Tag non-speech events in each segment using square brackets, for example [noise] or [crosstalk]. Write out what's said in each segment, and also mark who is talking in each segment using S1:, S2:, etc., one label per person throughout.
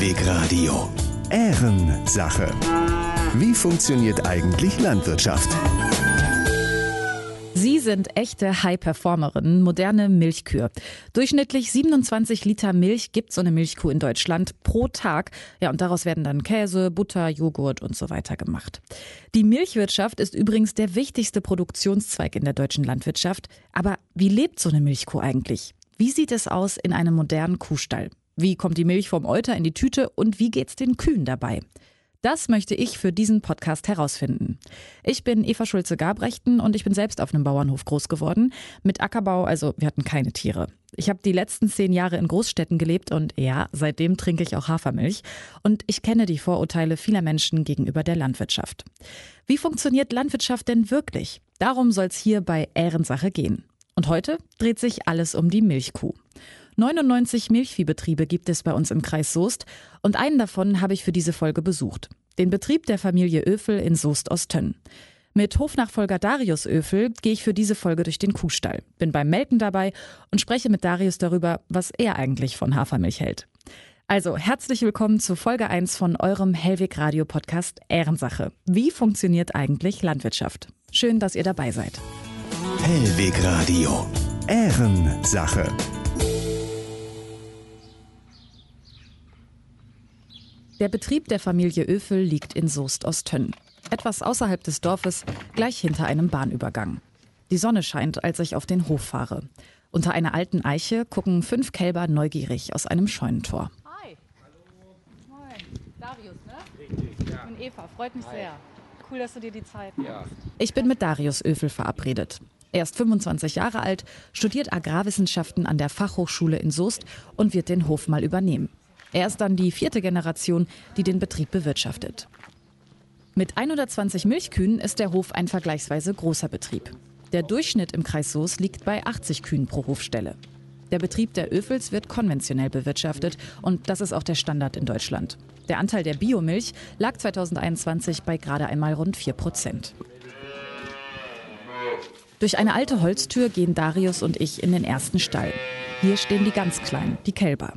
S1: Hellweg Radio. Ehrensache. Wie funktioniert eigentlich Landwirtschaft?
S2: Sie sind echte High-Performerinnen, moderne Milchkühe. Durchschnittlich 27 Liter Milch gibt so eine Milchkuh in Deutschland pro Tag. Ja, und daraus werden dann Käse, Butter, Joghurt und so weiter gemacht. Die Milchwirtschaft ist übrigens der wichtigste Produktionszweig in der deutschen Landwirtschaft. Aber wie lebt so eine Milchkuh eigentlich? Wie sieht es aus in einem modernen Kuhstall? Wie kommt die Milch vom Euter in die Tüte und wie geht's den Kühen dabei? Das möchte ich für diesen Podcast herausfinden. Ich bin Eva Schulze-Gabrechten und ich bin selbst auf einem Bauernhof groß geworden. Mit Ackerbau, also wir hatten keine Tiere. Ich habe die letzten zehn Jahre in Großstädten gelebt und ja, seitdem trinke ich auch Hafermilch. Und ich kenne die Vorurteile vieler Menschen gegenüber der Landwirtschaft. Wie funktioniert Landwirtschaft denn wirklich? Darum soll es hier bei Ehrensache gehen. Und heute dreht sich alles um die Milchkuh. 99 Milchviehbetriebe gibt es bei uns im Kreis Soest und einen davon habe ich für diese Folge besucht. Den Betrieb der Familie Öfel in Soest-Ostönn. Mit Hofnachfolger Darius Öfel gehe ich für diese Folge durch den Kuhstall, bin beim Melken dabei und spreche mit Darius darüber, was er eigentlich von Hafermilch hält. Also herzlich willkommen zu Folge 1 von eurem Hellweg Radio Podcast Ehrensache. Wie funktioniert eigentlich Landwirtschaft? Schön, dass ihr dabei seid.
S1: Hellweg Radio. Ehrensache.
S2: Der Betrieb der Familie Öfel liegt in Soest-Ostönn. Etwas außerhalb des Dorfes, gleich hinter einem Bahnübergang. Die Sonne scheint, als ich auf den Hof fahre. Unter einer alten Eiche gucken fünf Kälber neugierig aus einem Scheunentor.
S3: Hi. Hallo. Moin. Darius, ne? Richtig, ja. Ich bin Eva, freut mich Hi. sehr. Cool, dass du dir die Zeit nimmst. Ja.
S2: Ich bin mit Darius Öfel verabredet. Er ist 25 Jahre alt, studiert Agrarwissenschaften an der Fachhochschule in Soest und wird den Hof mal übernehmen. Er ist dann die vierte Generation, die den Betrieb bewirtschaftet. Mit 120 Milchkühen ist der Hof ein vergleichsweise großer Betrieb. Der Durchschnitt im Kreis Soos liegt bei 80 Kühen pro Hofstelle. Der Betrieb der Öfels wird konventionell bewirtschaftet und das ist auch der Standard in Deutschland. Der Anteil der Biomilch lag 2021 bei gerade einmal rund 4 Prozent. Durch eine alte Holztür gehen Darius und ich in den ersten Stall. Hier stehen die ganz Kleinen, die Kälber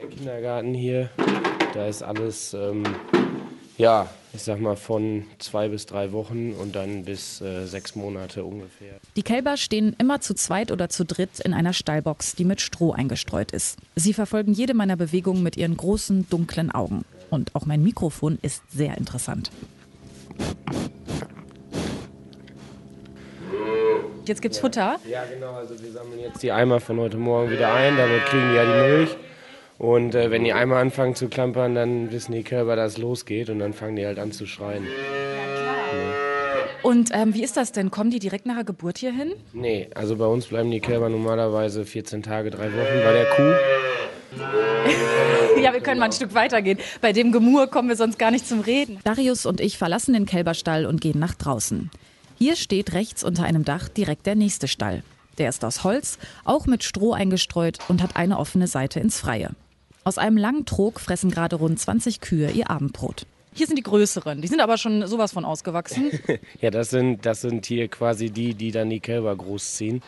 S4: der Kindergarten hier. Da ist alles, ähm, ja, ich sag mal von zwei bis drei Wochen und dann bis äh, sechs Monate ungefähr.
S2: Die Kälber stehen immer zu zweit oder zu dritt in einer Stallbox, die mit Stroh eingestreut ist. Sie verfolgen jede meiner Bewegungen mit ihren großen, dunklen Augen. Und auch mein Mikrofon ist sehr interessant. Jetzt gibt's Futter.
S4: Ja, genau. Also wir sammeln jetzt die Eimer von heute Morgen wieder ein. Damit kriegen die ja die Milch. Und äh, wenn die einmal anfangen zu klampern, dann wissen die Kälber, dass es losgeht und dann fangen die halt an zu schreien.
S2: Und ähm, wie ist das denn? Kommen die direkt nach der Geburt hier hin?
S4: Nee, also bei uns bleiben die Kälber normalerweise 14 Tage, drei Wochen bei der Kuh. [laughs]
S2: ja, wir können mal ein Stück weitergehen. Bei dem Gemur kommen wir sonst gar nicht zum Reden. Darius und ich verlassen den Kälberstall und gehen nach draußen. Hier steht rechts unter einem Dach direkt der nächste Stall. Der ist aus Holz, auch mit Stroh eingestreut und hat eine offene Seite ins Freie. Aus einem langen Trog fressen gerade rund 20 Kühe ihr Abendbrot. Hier sind die größeren, die sind aber schon sowas von ausgewachsen. [laughs]
S4: ja, das sind, das sind hier quasi die, die dann die Kälber großziehen.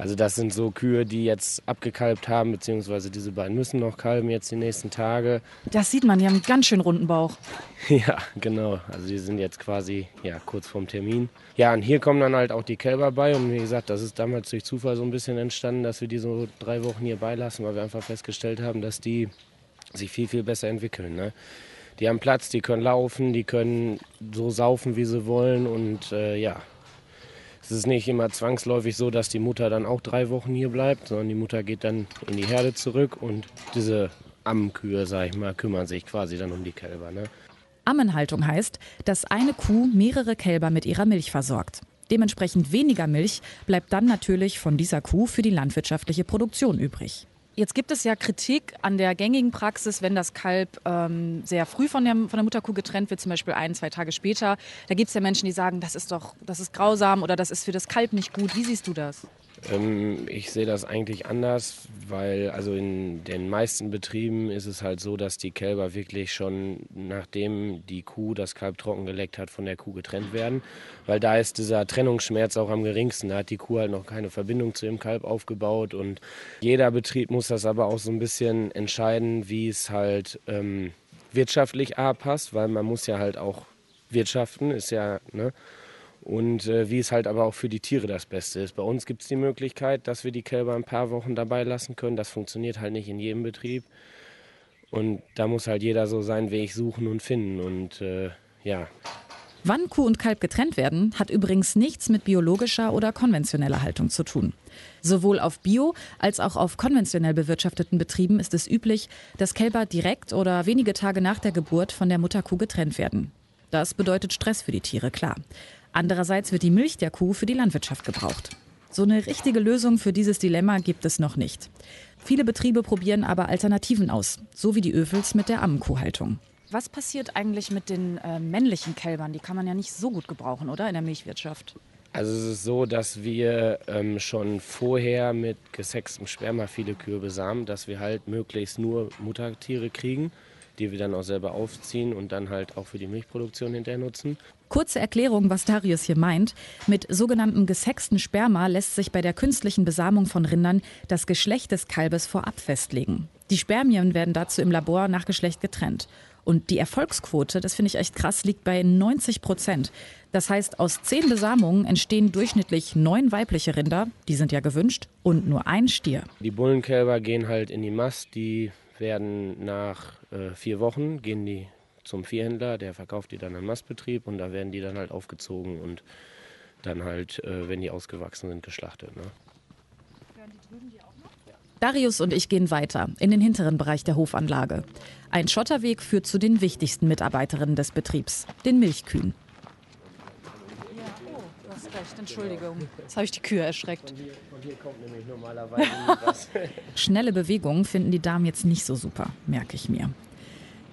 S4: Also das sind so Kühe, die jetzt abgekalbt haben, beziehungsweise diese beiden müssen noch kalben jetzt die nächsten Tage.
S2: Das sieht man, die haben einen ganz schön runden Bauch. [laughs]
S4: Ja, genau. Also die sind jetzt quasi ja, kurz vorm Termin. Ja, und hier kommen dann halt auch die Kälber bei. Und wie gesagt, das ist damals durch Zufall so ein bisschen entstanden, dass wir die so drei Wochen hier beilassen, weil wir einfach festgestellt haben, dass die sich viel, viel besser entwickeln. Ne? Die haben Platz, die können laufen, die können so saufen, wie sie wollen. Und äh, ja, es ist nicht immer zwangsläufig so, dass die Mutter dann auch drei Wochen hier bleibt, sondern die Mutter geht dann in die Herde zurück und diese Ammenkühe, sag ich mal, kümmern sich quasi dann um die Kälber. Ne?
S2: Ammenhaltung heißt, dass eine Kuh mehrere Kälber mit ihrer Milch versorgt. Dementsprechend weniger Milch bleibt dann natürlich von dieser Kuh für die landwirtschaftliche Produktion übrig. Jetzt gibt es ja Kritik an der gängigen Praxis, wenn das Kalb ähm, sehr früh von der, von der Mutterkuh getrennt wird, zum Beispiel ein, zwei Tage später. Da gibt es ja Menschen, die sagen, das ist doch, das ist grausam oder das ist für das Kalb nicht gut. Wie siehst du das?
S4: Ähm, ich sehe das eigentlich anders, weil also in den meisten Betrieben ist es halt so, dass die Kälber wirklich schon nachdem die Kuh das Kalb trocken geleckt hat, von der Kuh getrennt werden. Weil da ist dieser Trennungsschmerz auch am geringsten. Da hat die Kuh halt noch keine Verbindung zu dem Kalb aufgebaut. Und jeder Betrieb muss das aber auch so ein bisschen entscheiden, wie es halt ähm, wirtschaftlich A passt, weil man muss ja halt auch wirtschaften, ist ja, ne? Und äh, wie es halt aber auch für die Tiere das Beste ist. Bei uns gibt es die Möglichkeit, dass wir die Kälber ein paar Wochen dabei lassen können. Das funktioniert halt nicht in jedem Betrieb. Und da muss halt jeder so seinen Weg suchen und finden. Und äh, ja.
S2: Wann Kuh und Kalb getrennt werden, hat übrigens nichts mit biologischer oder konventioneller Haltung zu tun. Sowohl auf bio als auch auf konventionell bewirtschafteten Betrieben ist es üblich, dass Kälber direkt oder wenige Tage nach der Geburt von der Mutterkuh getrennt werden. Das bedeutet Stress für die Tiere, klar. Andererseits wird die Milch der Kuh für die Landwirtschaft gebraucht. So eine richtige Lösung für dieses Dilemma gibt es noch nicht. Viele Betriebe probieren aber Alternativen aus, so wie die Öfels mit der Ammenkuhhaltung.
S3: Was passiert eigentlich mit den äh, männlichen Kälbern? Die kann man ja nicht so gut gebrauchen, oder? In der Milchwirtschaft.
S4: Also es ist so, dass wir ähm, schon vorher mit gesextem Sperma viele Kühe besamen, dass wir halt möglichst nur Muttertiere kriegen die wir dann auch selber aufziehen und dann halt auch für die Milchproduktion hinterher nutzen.
S2: Kurze Erklärung, was Darius hier meint. Mit sogenanntem gesexten Sperma lässt sich bei der künstlichen Besamung von Rindern das Geschlecht des Kalbes vorab festlegen. Die Spermien werden dazu im Labor nach Geschlecht getrennt. Und die Erfolgsquote, das finde ich echt krass, liegt bei 90 Prozent. Das heißt, aus zehn Besamungen entstehen durchschnittlich neun weibliche Rinder, die sind ja gewünscht, und nur ein Stier.
S4: Die Bullenkälber gehen halt in die Mast, die werden nach äh, vier Wochen, gehen die zum Viehhändler, der verkauft die dann an Mastbetrieb und da werden die dann halt aufgezogen und dann halt, äh, wenn die ausgewachsen sind, geschlachtet. Ne?
S2: Darius und ich gehen weiter in den hinteren Bereich der Hofanlage. Ein Schotterweg führt zu den wichtigsten Mitarbeiterinnen des Betriebs, den Milchkühen.
S3: Ja, oh, du hast recht, Entschuldigung. Jetzt habe ich die Kühe erschreckt.
S4: Von hier, von hier kommt nämlich normalerweise was. [laughs] [laughs]
S2: Schnelle Bewegungen finden die Damen jetzt nicht so super, merke ich mir.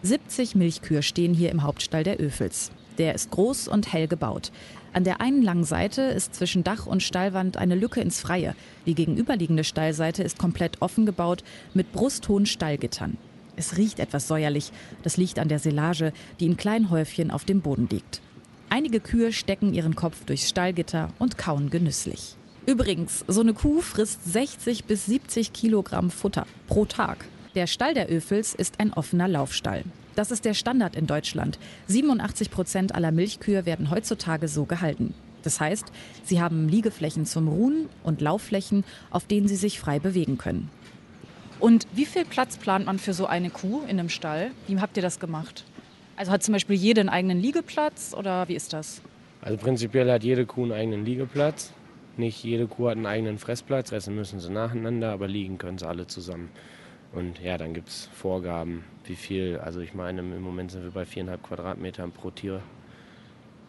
S2: 70 Milchkühe stehen hier im Hauptstall der Öfels. Der ist groß und hell gebaut. An der einen langen Seite ist zwischen Dach und Stallwand eine Lücke ins Freie. Die gegenüberliegende Stallseite ist komplett offen gebaut mit brusthohen Stallgittern. Es riecht etwas säuerlich. Das liegt an der Silage, die in kleinen Häufchen auf dem Boden liegt. Einige Kühe stecken ihren Kopf durchs Stallgitter und kauen genüsslich. Übrigens, so eine Kuh frisst 60 bis 70 Kilogramm Futter pro Tag. Der Stall der Öfels ist ein offener Laufstall. Das ist der Standard in Deutschland. 87 Prozent aller Milchkühe werden heutzutage so gehalten. Das heißt, sie haben Liegeflächen zum Ruhen und Laufflächen, auf denen sie sich frei bewegen können.
S3: Und wie viel Platz plant man für so eine Kuh in einem Stall? Wie habt ihr das gemacht? Also hat zum Beispiel jede einen eigenen Liegeplatz oder wie ist das?
S4: Also prinzipiell hat jede Kuh einen eigenen Liegeplatz. Nicht jede Kuh hat einen eigenen Fressplatz, essen müssen sie nacheinander, aber liegen können sie alle zusammen. Und ja, dann gibt es Vorgaben, wie viel. Also ich meine, im Moment sind wir bei viereinhalb Quadratmetern pro Tier.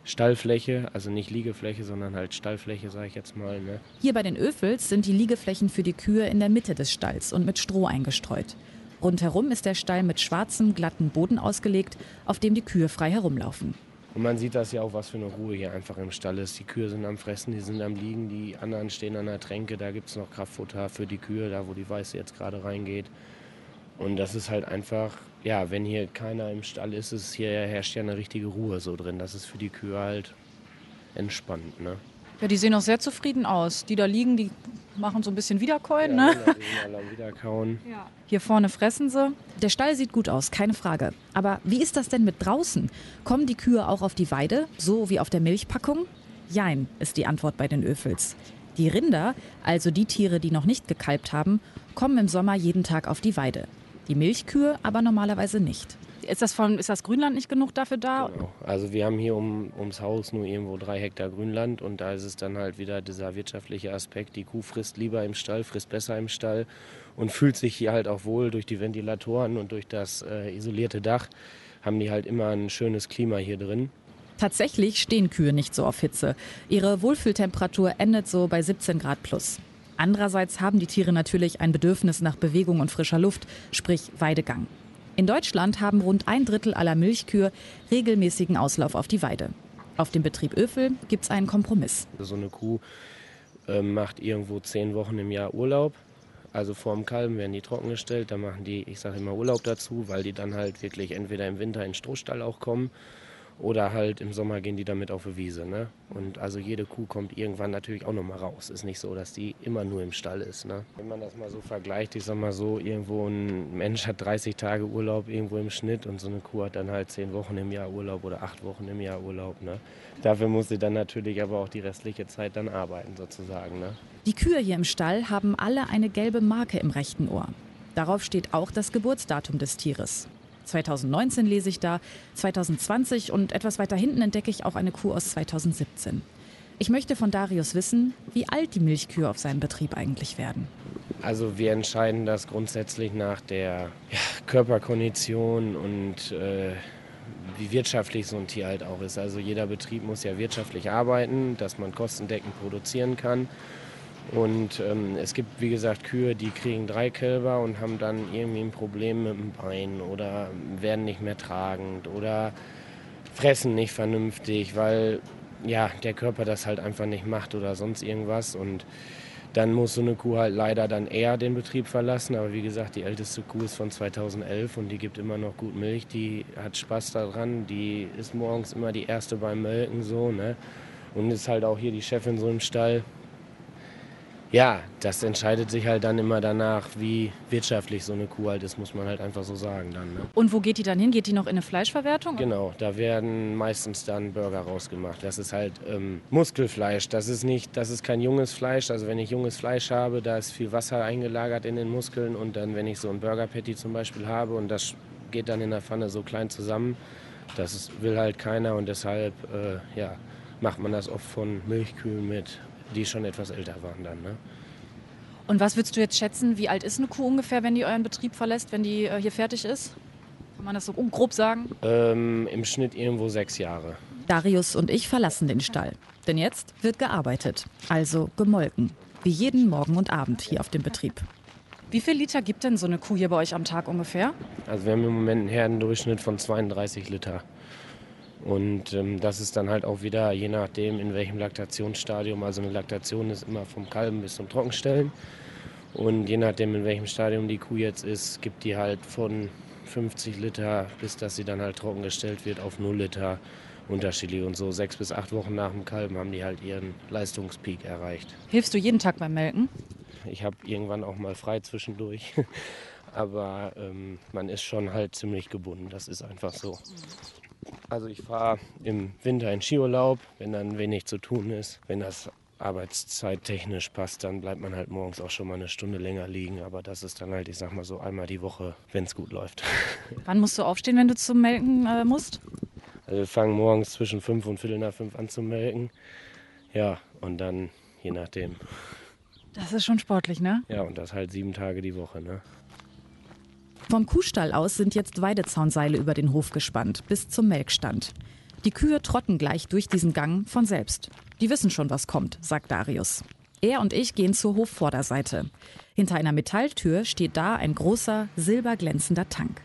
S4: Stallfläche, also nicht Liegefläche, sondern halt Stallfläche, sage ich jetzt mal. Ne?
S2: Hier bei den Öfels sind die Liegeflächen für die Kühe in der Mitte des Stalls und mit Stroh eingestreut. Rundherum ist der Stall mit schwarzem, glatten Boden ausgelegt, auf dem die Kühe frei herumlaufen.
S4: Und man sieht das ja auch, was für eine Ruhe hier einfach im Stall ist. Die Kühe sind am Fressen, die sind am Liegen, die anderen stehen an der Tränke. Da gibt es noch Kraftfutter für die Kühe, da wo die Weiße jetzt gerade reingeht. Und das ist halt einfach, ja, wenn hier keiner im Stall ist, ist hier herrscht ja eine richtige Ruhe so drin. Das ist für die Kühe halt entspannt. Ne?
S3: Ja, die sehen auch sehr zufrieden aus. Die da liegen, die machen so ein bisschen Wiederkäuen.
S4: Ja,
S3: ne?
S4: genau, Wiederkauen. [laughs]
S3: Hier vorne fressen sie.
S2: Der Stall sieht gut aus, keine Frage. Aber wie ist das denn mit draußen? Kommen die Kühe auch auf die Weide, so wie auf der Milchpackung? Jein, ist die Antwort bei den Öfels. Die Rinder, also die Tiere, die noch nicht gekalbt haben, kommen im Sommer jeden Tag auf die Weide. Die Milchkühe aber normalerweise nicht.
S3: Ist das, von, ist das Grünland nicht genug dafür da?
S4: Genau. Also wir haben hier um, ums Haus nur irgendwo drei Hektar Grünland und da ist es dann halt wieder dieser wirtschaftliche Aspekt. Die Kuh frisst lieber im Stall, frisst besser im Stall und fühlt sich hier halt auch wohl durch die Ventilatoren und durch das äh, isolierte Dach haben die halt immer ein schönes Klima hier drin.
S2: Tatsächlich stehen Kühe nicht so auf Hitze. Ihre Wohlfühltemperatur endet so bei 17 Grad plus. Andererseits haben die Tiere natürlich ein Bedürfnis nach Bewegung und frischer Luft, sprich Weidegang. In Deutschland haben rund ein Drittel aller Milchkühe regelmäßigen Auslauf auf die Weide. Auf dem Betrieb Öfel gibt es einen Kompromiss.
S4: So eine Kuh ähm, macht irgendwo zehn Wochen im Jahr Urlaub. Also vorm Kalben werden die trockengestellt, da machen die, ich sage immer Urlaub dazu, weil die dann halt wirklich entweder im Winter in den Strohstall auch kommen oder halt im Sommer gehen die damit auf die Wiese. Ne? Und also jede Kuh kommt irgendwann natürlich auch nochmal raus. Ist nicht so, dass die immer nur im Stall ist. Ne? Wenn man das mal so vergleicht, ich sag mal so, irgendwo ein Mensch hat 30 Tage Urlaub irgendwo im Schnitt und so eine Kuh hat dann halt 10 Wochen im Jahr Urlaub oder 8 Wochen im Jahr Urlaub. Ne? Dafür muss sie dann natürlich aber auch die restliche Zeit dann arbeiten sozusagen. Ne?
S2: Die Kühe hier im Stall haben alle eine gelbe Marke im rechten Ohr. Darauf steht auch das Geburtsdatum des Tieres. 2019 lese ich da, 2020 und etwas weiter hinten entdecke ich auch eine Kuh aus 2017. Ich möchte von Darius wissen, wie alt die Milchkühe auf seinem Betrieb eigentlich werden.
S4: Also wir entscheiden das grundsätzlich nach der ja, Körperkondition und äh, wie wirtschaftlich so ein Tier halt auch ist. Also jeder Betrieb muss ja wirtschaftlich arbeiten, dass man kostendeckend produzieren kann. Und ähm, es gibt, wie gesagt, Kühe, die kriegen drei Kälber und haben dann irgendwie ein Problem mit dem Bein oder werden nicht mehr tragend oder fressen nicht vernünftig, weil ja, der Körper das halt einfach nicht macht oder sonst irgendwas. Und dann muss so eine Kuh halt leider dann eher den Betrieb verlassen. Aber wie gesagt, die älteste Kuh ist von 2011 und die gibt immer noch gut Milch. Die hat Spaß daran. Die ist morgens immer die erste beim Melken so. Ne? Und ist halt auch hier die Chefin so im Stall. Ja, das entscheidet sich halt dann immer danach, wie wirtschaftlich so eine Kuh halt ist, muss man halt einfach so sagen dann. Ne?
S3: Und wo geht die dann hin? Geht die noch in eine Fleischverwertung?
S4: Genau, da werden meistens dann Burger rausgemacht. Das ist halt ähm, Muskelfleisch. Das ist nicht, das ist kein junges Fleisch. Also wenn ich junges Fleisch habe, da ist viel Wasser eingelagert in den Muskeln und dann, wenn ich so ein Burger Patty zum Beispiel habe und das geht dann in der Pfanne so klein zusammen, das will halt keiner und deshalb äh, ja, macht man das oft von Milchkühen mit die schon etwas älter waren dann. Ne?
S3: Und was würdest du jetzt schätzen, wie alt ist eine Kuh ungefähr, wenn die euren Betrieb verlässt, wenn die äh, hier fertig ist? Kann man das so grob sagen?
S4: Ähm, Im Schnitt irgendwo sechs Jahre.
S2: Darius und ich verlassen den Stall. Denn jetzt wird gearbeitet, also gemolken. Wie jeden Morgen und Abend hier auf dem Betrieb.
S3: Wie viel Liter gibt denn so eine Kuh hier bei euch am Tag ungefähr?
S4: Also wir haben im Moment einen Herdendurchschnitt von 32 Liter. Und ähm, das ist dann halt auch wieder je nachdem, in welchem Laktationsstadium. Also eine Laktation ist immer vom Kalben bis zum Trockenstellen. Und je nachdem, in welchem Stadium die Kuh jetzt ist, gibt die halt von 50 Liter, bis dass sie dann halt trockengestellt wird, auf 0 Liter unterschiedlich. Und so sechs bis acht Wochen nach dem Kalben haben die halt ihren Leistungspeak erreicht.
S3: Hilfst du jeden Tag beim Melken?
S4: Ich habe irgendwann auch mal frei zwischendurch. [laughs] Aber ähm, man ist schon halt ziemlich gebunden. Das ist einfach so. Also ich fahre im Winter in Skiurlaub, wenn dann wenig zu tun ist. Wenn das arbeitszeittechnisch passt, dann bleibt man halt morgens auch schon mal eine Stunde länger liegen. Aber das ist dann halt, ich sag mal so einmal die Woche, wenn es gut läuft. [laughs]
S3: Wann musst du aufstehen, wenn du zum Melken äh, musst?
S4: Also wir fangen morgens zwischen fünf und viertel nach fünf an zu melken. Ja, und dann je nachdem.
S3: Das ist schon sportlich, ne?
S4: Ja, und das halt sieben Tage die Woche, ne?
S2: Vom Kuhstall aus sind jetzt Weidezaunseile über den Hof gespannt, bis zum Melkstand. Die Kühe trotten gleich durch diesen Gang von selbst. Die wissen schon, was kommt, sagt Darius. Er und ich gehen zur Hofvorderseite. Hinter einer Metalltür steht da ein großer, silberglänzender Tank.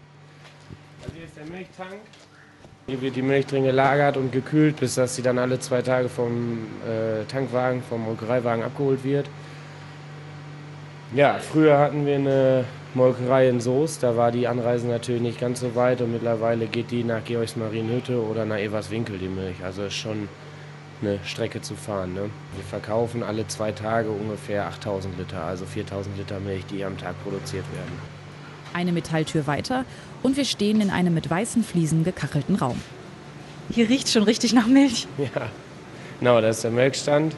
S4: Also hier ist der Milchtank. Hier wird die Milch drin gelagert und gekühlt, bis dass sie dann alle zwei Tage vom äh, Tankwagen, vom Molkereiwagen abgeholt wird. Ja, früher hatten wir eine Molkerei in Soest. Da war die Anreise natürlich nicht ganz so weit und mittlerweile geht die nach Georgsmarienhütte oder nach Everswinkel die Milch. Also ist schon eine Strecke zu fahren. Ne? Wir verkaufen alle zwei Tage ungefähr 8000 Liter, also 4000 Liter Milch, die am Tag produziert werden.
S2: Eine Metalltür weiter und wir stehen in einem mit weißen Fliesen gekachelten Raum.
S3: Hier riecht schon richtig nach Milch. [laughs]
S4: Ja, genau, das ist der Melkstand.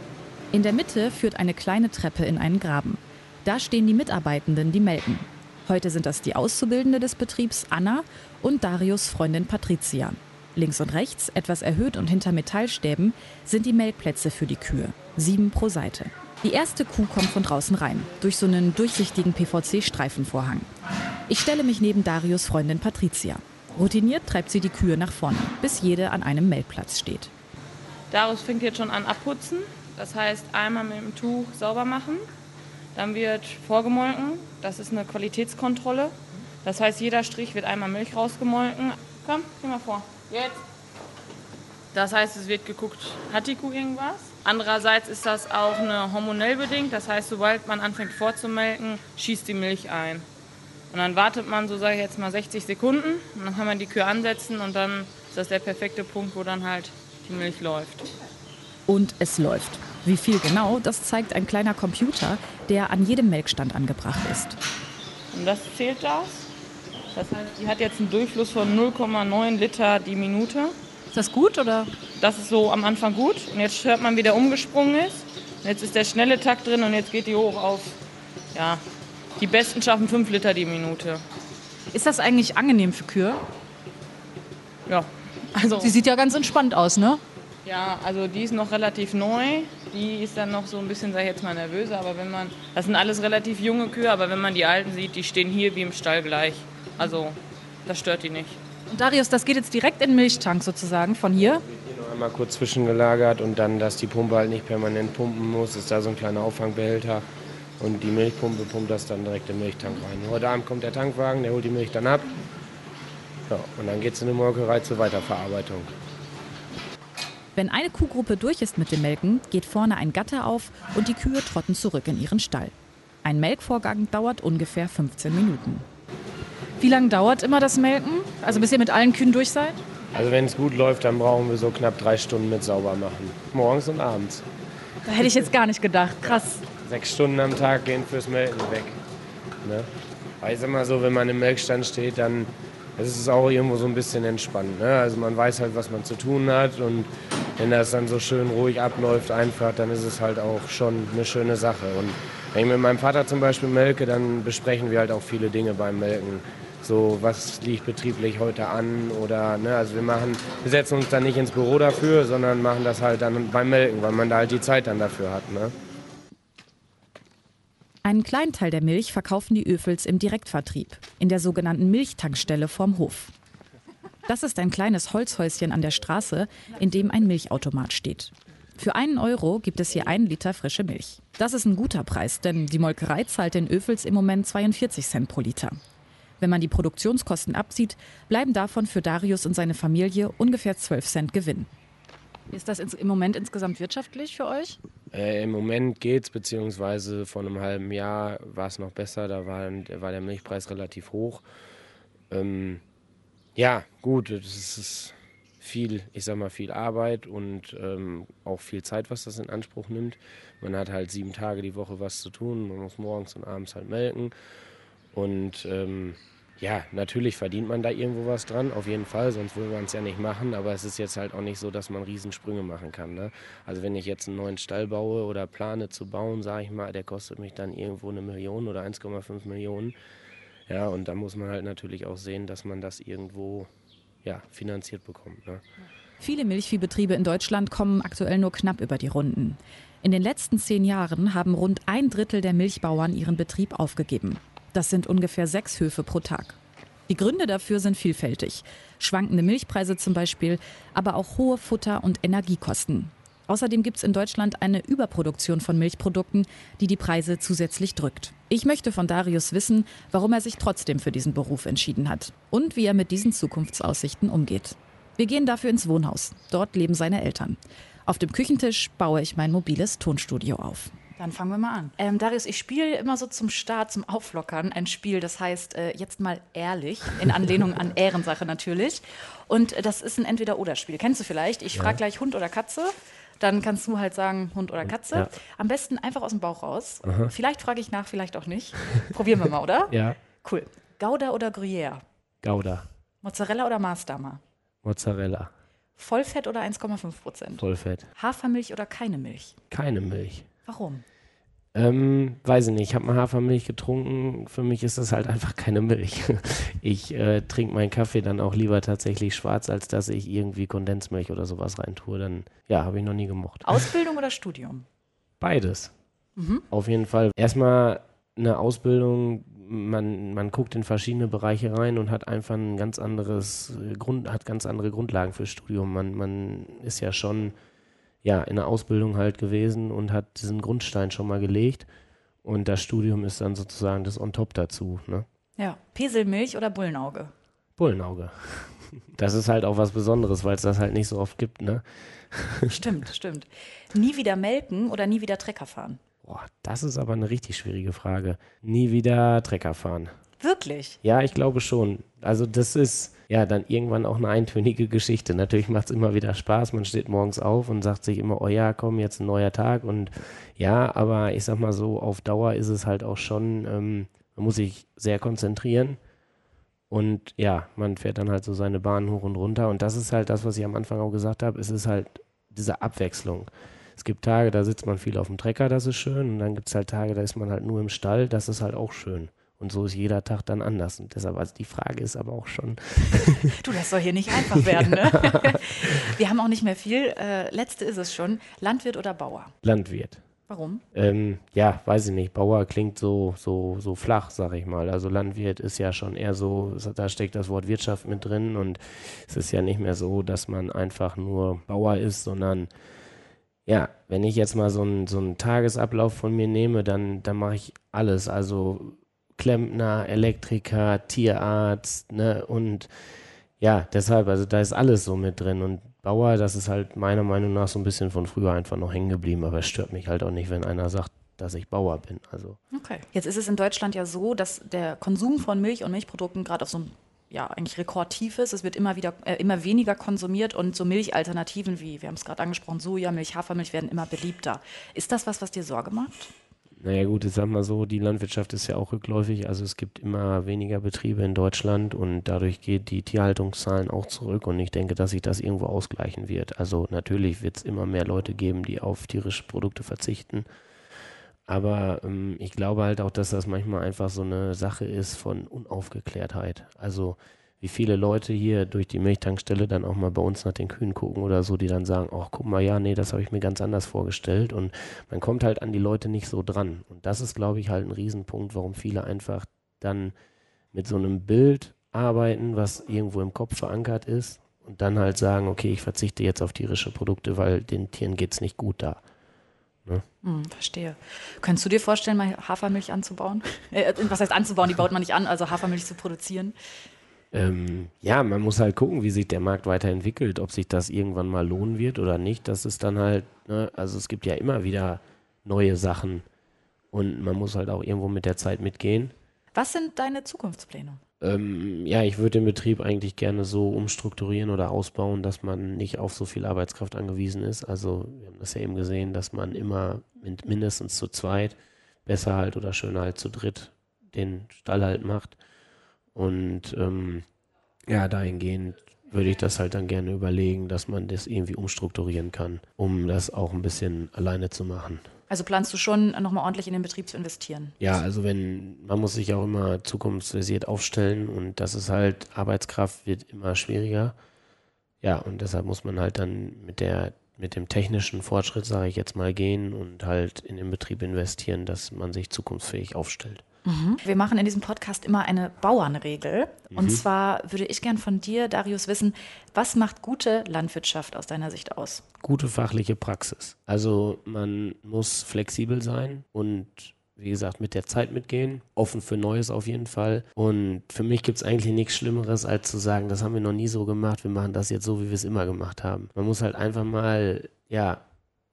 S2: In der Mitte führt eine kleine Treppe in einen Graben. Da stehen die Mitarbeitenden, die melken. Heute sind das die Auszubildende des Betriebs Anna und Darius Freundin Patricia. Links und rechts, etwas erhöht und hinter Metallstäben, sind die Melkplätze für die Kühe. Sieben pro Seite. Die erste Kuh kommt von draußen rein, durch so einen durchsichtigen PVC-Streifenvorhang. Ich stelle mich neben Darius Freundin Patricia. Routiniert treibt sie die Kühe nach vorne, bis jede an einem Melkplatz steht.
S5: Darius fängt jetzt schon an abputzen. Das heißt, einmal mit dem Tuch sauber machen, dann wird vorgemolken. Das ist eine Qualitätskontrolle. Das heißt, jeder Strich wird einmal Milch rausgemolken. Komm, geh mal vor. Jetzt. Das heißt, es wird geguckt, hat die Kuh irgendwas? Andererseits ist das auch eine hormonell bedingt. Das heißt, sobald man anfängt vorzumelken, schießt die Milch ein. Und dann wartet man, so sage ich jetzt mal, 60 Sekunden. Und dann kann man die Kühe ansetzen und dann ist das der perfekte Punkt, wo dann halt die Milch läuft.
S2: Und es läuft. Wie viel genau, das zeigt ein kleiner Computer, der an jedem Melkstand angebracht ist.
S5: Und das zählt das. Das heißt, die hat jetzt einen Durchfluss von 0,9 Liter die Minute.
S3: Ist das gut oder?
S5: Das ist so am Anfang gut. Und jetzt hört man, wie der umgesprungen ist. Und jetzt ist der schnelle Takt drin und jetzt geht die hoch auf, ja, die Besten schaffen 5 Liter die Minute.
S3: Ist das eigentlich angenehm für Kühe?
S5: Ja, also.
S3: Sie sieht ja ganz entspannt aus, ne?
S5: Ja, also die ist noch relativ neu. Die ist dann noch so ein bisschen, sag ich jetzt mal, nervöser. Aber wenn man, das sind alles relativ junge Kühe, aber wenn man die alten sieht, die stehen hier wie im Stall gleich. Also, das stört die nicht.
S3: Und Darius, das geht jetzt direkt in den Milchtank sozusagen von hier.
S4: Hier noch einmal kurz zwischengelagert und dann, dass die Pumpe halt nicht permanent pumpen muss, ist da so ein kleiner Auffangbehälter. Und die Milchpumpe pumpt das dann direkt im Milchtank rein. Heute Abend kommt der Tankwagen, der holt die Milch dann ab. Ja, und dann geht es in die Molkerei zur Weiterverarbeitung.
S2: Wenn eine Kuhgruppe durch ist mit dem Melken, geht vorne ein Gatter auf und die Kühe trotten zurück in ihren Stall. Ein Melkvorgang dauert ungefähr 15 Minuten.
S3: Wie lange dauert immer das Melken? Also bis ihr mit allen Kühen durch seid?
S4: Also wenn es gut läuft, dann brauchen wir so knapp drei Stunden mit sauber machen. Morgens und abends.
S3: Da hätte ich jetzt gar nicht gedacht. Krass.
S4: Sechs Stunden am Tag gehen fürs Melken weg. Ne? Weil ich sag mal so, wenn man im Melkstand steht, dann ist es auch irgendwo so ein bisschen entspannt. Ne? Also man weiß halt, was man zu tun hat und wenn das dann so schön ruhig abläuft einfach, dann ist es halt auch schon eine schöne Sache. Und wenn ich mit meinem Vater zum Beispiel melke, dann besprechen wir halt auch viele Dinge beim Melken. So, was liegt betrieblich heute an oder, ne, also wir machen, wir setzen uns dann nicht ins Büro dafür, sondern machen das halt dann beim Melken, weil man da halt die Zeit dann dafür hat, ne.
S2: Einen kleinen Teil der Milch verkaufen die Öfels im Direktvertrieb, in der sogenannten Milchtankstelle vorm Hof. Das ist ein kleines Holzhäuschen an der Straße, in dem ein Milchautomat steht. Für einen Euro gibt es hier einen Liter frische Milch. Das ist ein guter Preis, denn die Molkerei zahlt den Öfels im Moment 42 Cent pro Liter. Wenn man die Produktionskosten abzieht, bleiben davon für Darius und seine Familie ungefähr 12 Cent Gewinn.
S3: Ist das im Moment insgesamt wirtschaftlich für euch?
S4: Äh, Im Moment geht's, beziehungsweise vor einem halben Jahr war es noch besser, da war, war der Milchpreis relativ hoch. Ähm, ja, gut, das ist viel, ich sag mal, viel Arbeit und ähm, auch viel Zeit, was das in Anspruch nimmt. Man hat halt sieben Tage die Woche was zu tun, man muss morgens und abends halt melken. Und ähm, ja, natürlich verdient man da irgendwo was dran, auf jeden Fall, sonst würde man es ja nicht machen. Aber es ist jetzt halt auch nicht so, dass man Riesensprünge machen kann. Ne? Also wenn ich jetzt einen neuen Stall baue oder plane zu bauen, sage ich mal, der kostet mich dann irgendwo eine Million oder 1,5 Millionen. Ja, und da muss man halt natürlich auch sehen, dass man das irgendwo ja, finanziert bekommt. Ne?
S2: Viele Milchviehbetriebe in Deutschland kommen aktuell nur knapp über die Runden. In den letzten zehn Jahren haben rund ein Drittel der Milchbauern ihren Betrieb aufgegeben. Das sind ungefähr sechs Höfe pro Tag. Die Gründe dafür sind vielfältig. Schwankende Milchpreise zum Beispiel, aber auch hohe Futter- und Energiekosten. Außerdem gibt es in Deutschland eine Überproduktion von Milchprodukten, die die Preise zusätzlich drückt. Ich möchte von Darius wissen, warum er sich trotzdem für diesen Beruf entschieden hat und wie er mit diesen Zukunftsaussichten umgeht. Wir gehen dafür ins Wohnhaus. Dort leben seine Eltern. Auf dem Küchentisch baue ich mein mobiles Tonstudio auf.
S3: Dann fangen wir mal an. Ähm, Darius, ich spiele immer so zum Start, zum Auflockern ein Spiel, das heißt äh, jetzt mal ehrlich, in Anlehnung an Ehrensache natürlich. Und äh, das ist ein Entweder-Oder-Spiel. Kennst du vielleicht? Ich frage gleich Hund oder Katze. Dann kannst du halt sagen Hund oder Katze.
S4: Ja.
S3: Am besten einfach aus dem Bauch raus. Vielleicht frage ich nach, vielleicht auch nicht. Probieren wir mal, oder? [laughs]
S4: Ja,
S3: Cool. Gouda oder Gruyère?
S4: Gouda,
S3: Mozzarella oder Maßdamer?
S4: Mozzarella,
S3: Vollfett oder 1,5 Prozent?
S4: Vollfett.
S3: Hafermilch oder keine Milch?
S4: Keine Milch.
S3: Warum?
S4: Ähm, weiß ich nicht, ich habe mal Hafermilch getrunken. Für mich ist das halt einfach keine Milch. [laughs] Ich äh, trinke meinen Kaffee dann auch lieber tatsächlich schwarz, als dass ich irgendwie Kondensmilch oder sowas reintue. Dann, ja, habe ich noch nie gemocht.
S3: Ausbildung oder Studium?
S4: Beides. Auf jeden Fall. Erstmal eine Ausbildung, man, man guckt in verschiedene Bereiche rein und hat einfach ein ganz anderes äh, Grund, hat ganz andere Grundlagen fürs Studium. Man, man ist ja schon ja, in der Ausbildung halt gewesen und hat diesen Grundstein schon mal gelegt. Und das Studium ist dann sozusagen das on top dazu. Ne?
S3: Ja. Peselmilch oder Bullenauge?
S4: Bullenauge. [laughs] Das ist halt auch was Besonderes, weil es das halt nicht so oft gibt, ne? [laughs]
S2: Stimmt, stimmt. Nie wieder melken oder nie wieder Trecker fahren?
S4: Boah, das ist aber eine richtig schwierige Frage. Nie wieder Trecker fahren.
S2: Wirklich?
S4: Ja, ich glaube schon. Also das ist ja dann irgendwann auch eine eintönige Geschichte. Natürlich macht es immer wieder Spaß. Man steht morgens auf und sagt sich immer, oh ja, komm, jetzt ein neuer Tag. Und ja, aber ich sag mal so, auf Dauer ist es halt auch schon, ähm, man muss sich sehr konzentrieren. Und ja, man fährt dann halt so seine Bahn hoch und runter. Und das ist halt das, was ich am Anfang auch gesagt habe. Es ist halt diese Abwechslung. Es gibt Tage, da sitzt man viel auf dem Trecker, das ist schön. Und dann gibt es halt Tage, da ist man halt nur im Stall, das ist halt auch schön. Und so ist jeder Tag dann anders. Und deshalb, also die Frage ist aber auch schon. [laughs]
S2: du, das soll hier nicht einfach werden, ne? [laughs] [laughs] Wir haben auch nicht mehr viel. Äh, letzte ist es schon. Landwirt oder Bauer?
S4: Landwirt.
S2: Warum?
S4: Ähm, ja, weiß ich nicht. Bauer klingt so, so, so flach, sag ich mal. Also Landwirt ist ja schon eher so, da steckt das Wort Wirtschaft mit drin und es ist ja nicht mehr so, dass man einfach nur Bauer ist, sondern ja, wenn ich jetzt mal so einen so einen Tagesablauf von mir nehme, dann, dann mache ich alles. Also Klempner, Elektriker, Tierarzt, ne? Und ja, deshalb, also da ist alles so mit drin. Und Bauer, das ist halt meiner Meinung nach so ein bisschen von früher einfach noch hängen geblieben, aber es stört mich halt auch nicht, wenn einer sagt, dass ich Bauer bin. Also.
S2: Okay. Jetzt ist es in Deutschland ja so, dass der Konsum von Milch und Milchprodukten gerade auf so einem ja, eigentlich rekordtief ist. Es wird immer wieder äh, immer weniger konsumiert und so Milchalternativen wie, wir haben es gerade angesprochen, Sojamilch, Hafermilch werden immer beliebter. Ist das was, was dir Sorge macht?
S4: Naja gut, ich sag mal so, die Landwirtschaft ist ja auch rückläufig. Also es gibt immer weniger Betriebe in Deutschland und dadurch geht die Tierhaltungszahlen auch zurück und ich denke, dass sich das irgendwo ausgleichen wird. Also natürlich wird es immer mehr Leute geben, die auf tierische Produkte verzichten. Aber ähm, ich glaube halt auch, dass das manchmal einfach so eine Sache ist von Unaufgeklärtheit. Also wie viele Leute hier durch die Milchtankstelle dann auch mal bei uns nach den Kühen gucken oder so, die dann sagen, ach guck mal, ja, nee, das habe ich mir ganz anders vorgestellt. Und man kommt halt an die Leute nicht so dran. Und das ist, glaube ich, halt ein Riesenpunkt, warum viele einfach dann mit so einem Bild arbeiten, was irgendwo im Kopf verankert ist und dann halt sagen, okay, ich verzichte jetzt auf tierische Produkte, weil den Tieren geht es nicht gut da.
S2: Ne? Hm, verstehe. Könntest du dir vorstellen, mal Hafermilch anzubauen? [laughs] Äh, was heißt anzubauen? Die baut man nicht an, also Hafermilch zu produzieren?
S4: Ähm, ja, man muss halt gucken, wie sich der Markt weiterentwickelt, ob sich das irgendwann mal lohnen wird oder nicht. Das ist dann halt, ne, also es gibt ja immer wieder neue Sachen und man muss halt auch irgendwo mit der Zeit mitgehen.
S2: Was sind deine Zukunftspläne?
S4: Ähm, ja, ich würde den Betrieb eigentlich gerne so umstrukturieren oder ausbauen, dass man nicht auf so viel Arbeitskraft angewiesen ist. Also wir haben das ja eben gesehen, dass man immer mit mindestens zu zweit, besser halt oder schöner halt zu dritt den Stall halt macht. Und ähm, ja, dahingehend würde ich das halt dann gerne überlegen, dass man das irgendwie umstrukturieren kann, um das auch ein bisschen alleine zu machen.
S2: Also planst du schon, nochmal ordentlich in den Betrieb zu investieren?
S4: Ja, also wenn, man muss sich auch immer zukunftsversiert aufstellen und das ist halt, Arbeitskraft wird immer schwieriger. Ja, und deshalb muss man halt dann mit der, mit dem technischen Fortschritt, sage ich jetzt mal, gehen und halt in den Betrieb investieren, dass man sich zukunftsfähig aufstellt.
S2: Mhm. Wir machen in diesem Podcast immer eine Bauernregel. Mhm. Und zwar würde ich gern von dir, Darius, wissen, was macht gute Landwirtschaft aus deiner Sicht aus?
S4: Gute fachliche Praxis. Also man muss flexibel sein und wie gesagt, mit der Zeit mitgehen, offen für Neues auf jeden Fall. Und für mich gibt es eigentlich nichts Schlimmeres, als zu sagen, das haben wir noch nie so gemacht, wir machen das jetzt so, wie wir es immer gemacht haben. Man muss halt einfach mal, ja,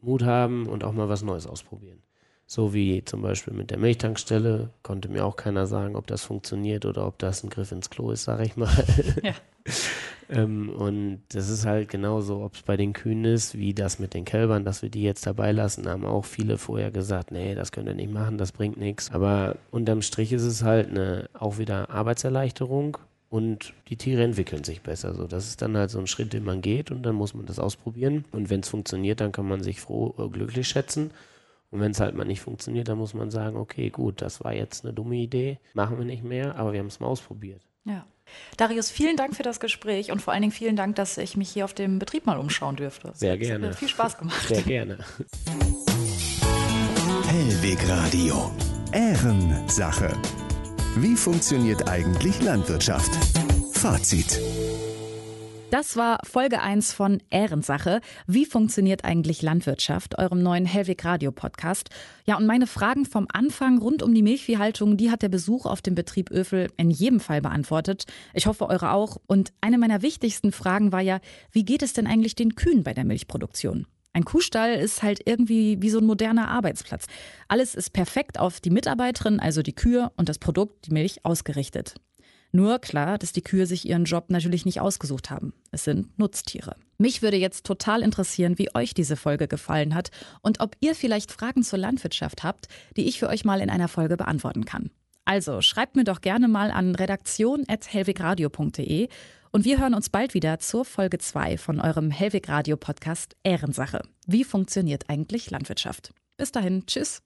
S4: Mut haben und auch mal was Neues ausprobieren. So wie zum Beispiel mit der Milchtankstelle konnte mir auch keiner sagen, ob das funktioniert oder ob das ein Griff ins Klo ist, sage ich mal. Ja. [laughs] ähm, und das ist halt genauso, ob es bei den Kühen ist, wie das mit den Kälbern, dass wir die jetzt dabei lassen, haben auch viele vorher gesagt, nee, das könnt ihr nicht machen, das bringt nichts. Aber unterm Strich ist es halt eine auch wieder Arbeitserleichterung und die Tiere entwickeln sich besser. So, das ist dann halt so ein Schritt, den man geht und dann muss man das ausprobieren. Und wenn es funktioniert, dann kann man sich froh, äh, glücklich schätzen. Und wenn es halt mal nicht funktioniert, dann muss man sagen, okay, gut, das war jetzt eine dumme Idee, machen wir nicht mehr, aber wir haben es mal ausprobiert.
S2: Ja. Darius, vielen Dank für das Gespräch und vor allen Dingen vielen Dank, dass ich mich hier auf dem Betrieb mal umschauen dürfte.
S4: Sehr gerne.
S2: hat viel Spaß gemacht.
S4: Sehr gerne.
S1: Hellweg Radio. Ehrensache. Wie funktioniert eigentlich Landwirtschaft? Fazit.
S2: Das war Folge 1 von Ehrensache. Wie funktioniert eigentlich Landwirtschaft, eurem neuen Hellweg Radio Podcast? Ja, und meine Fragen vom Anfang rund um die Milchviehhaltung, die hat der Besuch auf dem Betrieb Öfel in jedem Fall beantwortet. Ich hoffe, eure auch. Und eine meiner wichtigsten Fragen war ja, wie geht es denn eigentlich den Kühen bei der Milchproduktion? Ein Kuhstall ist halt irgendwie wie so ein moderner Arbeitsplatz. Alles ist perfekt auf die Mitarbeiterin, also die Kühe und das Produkt, die Milch, ausgerichtet. Nur klar, dass die Kühe sich ihren Job natürlich nicht ausgesucht haben. Es sind Nutztiere. Mich würde jetzt total interessieren, wie euch diese Folge gefallen hat und ob ihr vielleicht Fragen zur Landwirtschaft habt, die ich für euch mal in einer Folge beantworten kann. Also schreibt mir doch gerne mal an redaktion.hellwegradio.de und wir hören uns bald wieder zur Folge 2 von eurem Hellweg Radio Podcast Ehrensache. Wie funktioniert eigentlich Landwirtschaft? Bis dahin, tschüss.